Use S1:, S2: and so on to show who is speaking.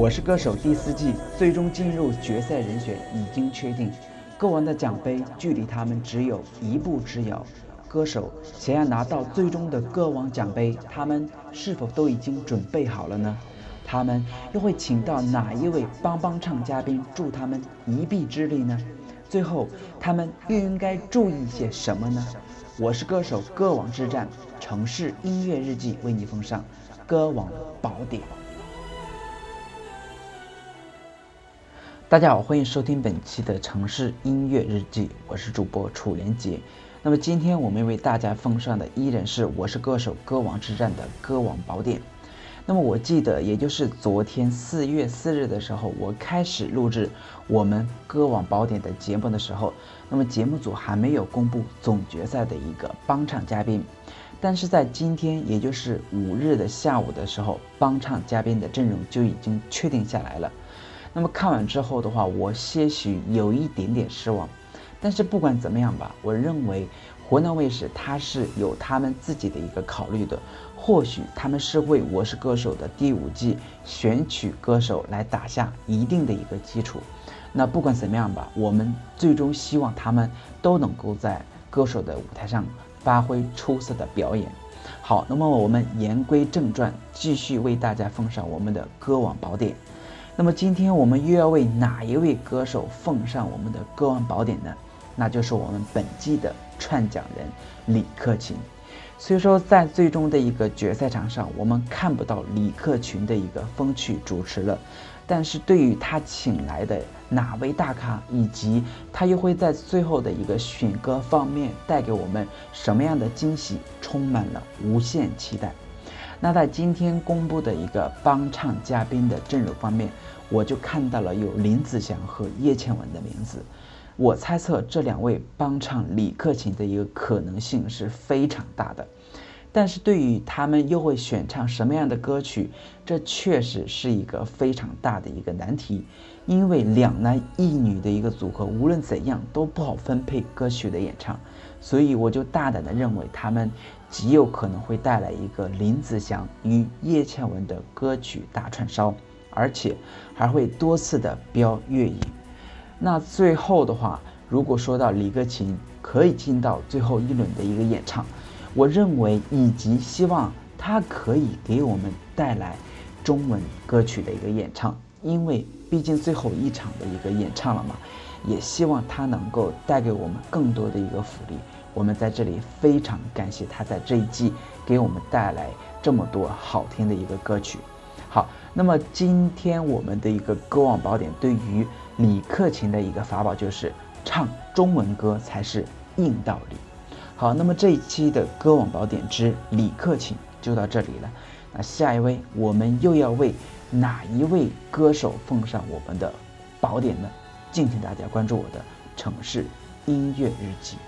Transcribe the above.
S1: 我是歌手第四季最终进入决赛人选已经确定，歌王的奖杯距离他们只有一步之遥。歌手想要拿到最终的歌王奖杯，他们是否都已经准备好了呢？他们又会请到哪一位帮帮唱嘉宾助他们一臂之力呢？最后，他们又应该注意些什么呢？我是歌手歌王之战城市音乐日记为你奉上歌王宝典。大家好，欢迎收听本期的城市音乐日记，我是主播楚连杰。那么今天我们为大家奉上的依然是《我是歌手歌王之战》的歌王宝典。那么我记得，也就是昨天四月四日的时候，我开始录制我们歌王宝典的节目的时候，那么节目组还没有公布总决赛的一个帮唱嘉宾，但是在今天，也就是五日的下午的时候，帮唱嘉宾的阵容就已经确定下来了。那么看完之后的话，我些许有一点点失望，但是不管怎么样吧，我认为湖南卫视它是有他们自己的一个考虑的，或许他们是为《我是歌手》的第五季选取歌手来打下一定的一个基础。那不管怎么样吧，我们最终希望他们都能够在歌手的舞台上发挥出色的表演。好，那么我们言归正传，继续为大家奉上我们的歌王宝典。那么今天我们又要为哪一位歌手奉上我们的歌王宝典呢？那就是我们本季的串讲人李克勤。虽说，在最终的一个决赛场上，我们看不到李克勤的一个风趣主持了。但是对于他请来的哪位大咖，以及他又会在最后的一个选歌方面带给我们什么样的惊喜，充满了无限期待。那在今天公布的一个帮唱嘉宾的阵容方面，我就看到了有林子祥和叶倩文的名字。我猜测这两位帮唱李克勤的一个可能性是非常大的。但是对于他们又会选唱什么样的歌曲，这确实是一个非常大的一个难题。因为两男一女的一个组合，无论怎样都不好分配歌曲的演唱。所以我就大胆的认为他们。极有可能会带来一个林子祥与叶倩文的歌曲大串烧，而且还会多次的飙粤语。那最后的话，如果说到李克勤可以进到最后一轮的一个演唱，我认为以及希望他可以给我们带来中文歌曲的一个演唱，因为毕竟最后一场的一个演唱了嘛，也希望他能够带给我们更多的一个福利。我们在这里非常感谢他在这一季给我们带来这么多好听的一个歌曲。好，那么今天我们的一个歌王宝典对于李克勤的一个法宝就是唱中文歌才是硬道理。好，那么这一期的歌王宝典之李克勤就到这里了。那下一位我们又要为哪一位歌手奉上我们的宝典呢？敬请大家关注我的城市音乐日记。